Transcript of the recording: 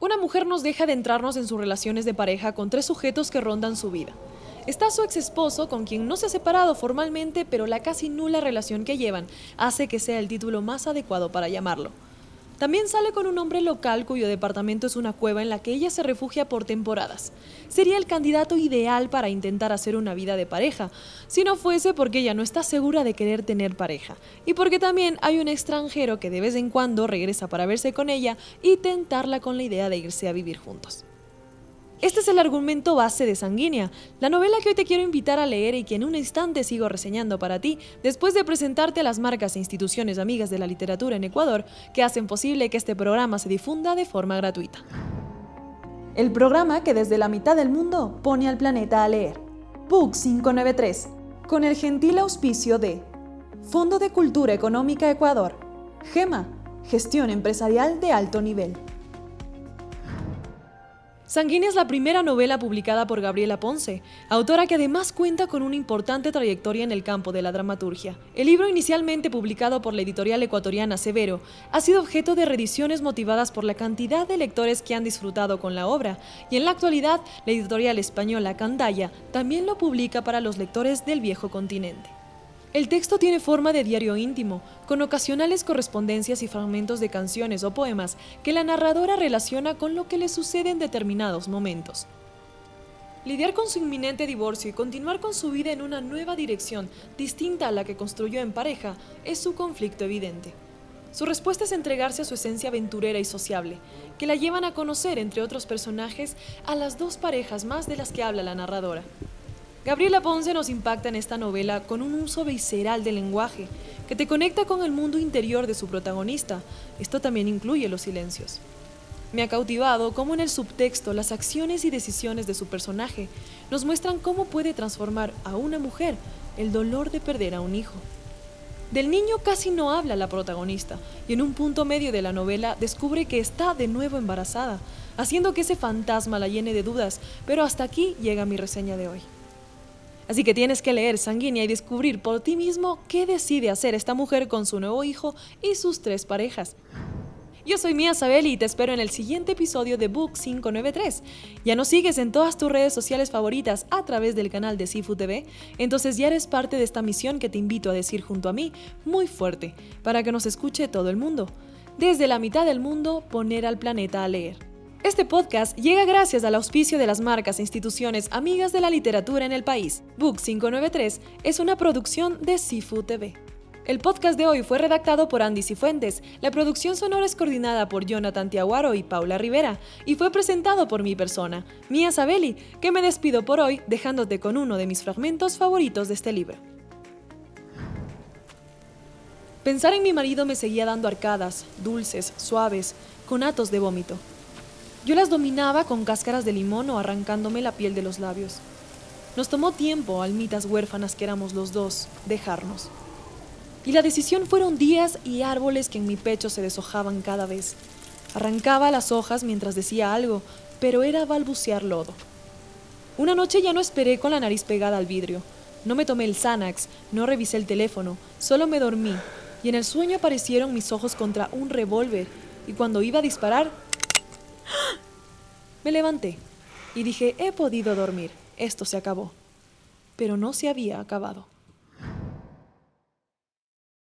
Una mujer nos deja de entrarnos en sus relaciones de pareja con tres sujetos que rondan su vida. Está su ex esposo, con quien no se ha separado formalmente, pero la casi nula relación que llevan hace que sea el título más adecuado para llamarlo. También sale con un hombre local cuyo departamento es una cueva en la que ella se refugia por temporadas. Sería el candidato ideal para intentar hacer una vida de pareja, si no fuese porque ella no está segura de querer tener pareja, y porque también hay un extranjero que de vez en cuando regresa para verse con ella y tentarla con la idea de irse a vivir juntos. Este es el argumento base de Sanguínea, la novela que hoy te quiero invitar a leer y que en un instante sigo reseñando para ti, después de presentarte las marcas e instituciones amigas de la literatura en Ecuador que hacen posible que este programa se difunda de forma gratuita. El programa que desde la mitad del mundo pone al planeta a leer. Book 593, con el gentil auspicio de Fondo de Cultura Económica Ecuador, GEMA, Gestión Empresarial de Alto Nivel. Sanguínea es la primera novela publicada por Gabriela Ponce, autora que además cuenta con una importante trayectoria en el campo de la dramaturgia. El libro, inicialmente publicado por la editorial ecuatoriana Severo, ha sido objeto de reediciones motivadas por la cantidad de lectores que han disfrutado con la obra, y en la actualidad la editorial española Candaya también lo publica para los lectores del viejo continente. El texto tiene forma de diario íntimo, con ocasionales correspondencias y fragmentos de canciones o poemas que la narradora relaciona con lo que le sucede en determinados momentos. Lidiar con su inminente divorcio y continuar con su vida en una nueva dirección distinta a la que construyó en pareja es su conflicto evidente. Su respuesta es entregarse a su esencia aventurera y sociable, que la llevan a conocer, entre otros personajes, a las dos parejas más de las que habla la narradora. Gabriela Ponce nos impacta en esta novela con un uso visceral del lenguaje que te conecta con el mundo interior de su protagonista. Esto también incluye los silencios. Me ha cautivado cómo en el subtexto las acciones y decisiones de su personaje nos muestran cómo puede transformar a una mujer el dolor de perder a un hijo. Del niño casi no habla la protagonista y en un punto medio de la novela descubre que está de nuevo embarazada, haciendo que ese fantasma la llene de dudas, pero hasta aquí llega mi reseña de hoy. Así que tienes que leer Sanguínea y descubrir por ti mismo qué decide hacer esta mujer con su nuevo hijo y sus tres parejas. Yo soy Mía Sabeli y te espero en el siguiente episodio de Book 593. ¿Ya nos sigues en todas tus redes sociales favoritas a través del canal de Sifu TV? Entonces ya eres parte de esta misión que te invito a decir junto a mí muy fuerte, para que nos escuche todo el mundo. Desde la mitad del mundo, poner al planeta a leer. Este podcast llega gracias al auspicio de las marcas e instituciones amigas de la literatura en el país. Book 593 es una producción de Sifu TV. El podcast de hoy fue redactado por Andy Cifuentes, la producción sonora es coordinada por Jonathan Tiaguaro y Paula Rivera, y fue presentado por mi persona, Mia Sabelli, que me despido por hoy dejándote con uno de mis fragmentos favoritos de este libro. Pensar en mi marido me seguía dando arcadas, dulces, suaves, con atos de vómito. Yo las dominaba con cáscaras de limón o arrancándome la piel de los labios. Nos tomó tiempo, almitas huérfanas que éramos los dos, dejarnos. Y la decisión fueron días y árboles que en mi pecho se deshojaban cada vez. Arrancaba las hojas mientras decía algo, pero era balbucear lodo. Una noche ya no esperé con la nariz pegada al vidrio. No me tomé el Xanax, no revisé el teléfono, solo me dormí. Y en el sueño aparecieron mis ojos contra un revólver, y cuando iba a disparar, me levanté y dije, he podido dormir, esto se acabó. Pero no se había acabado.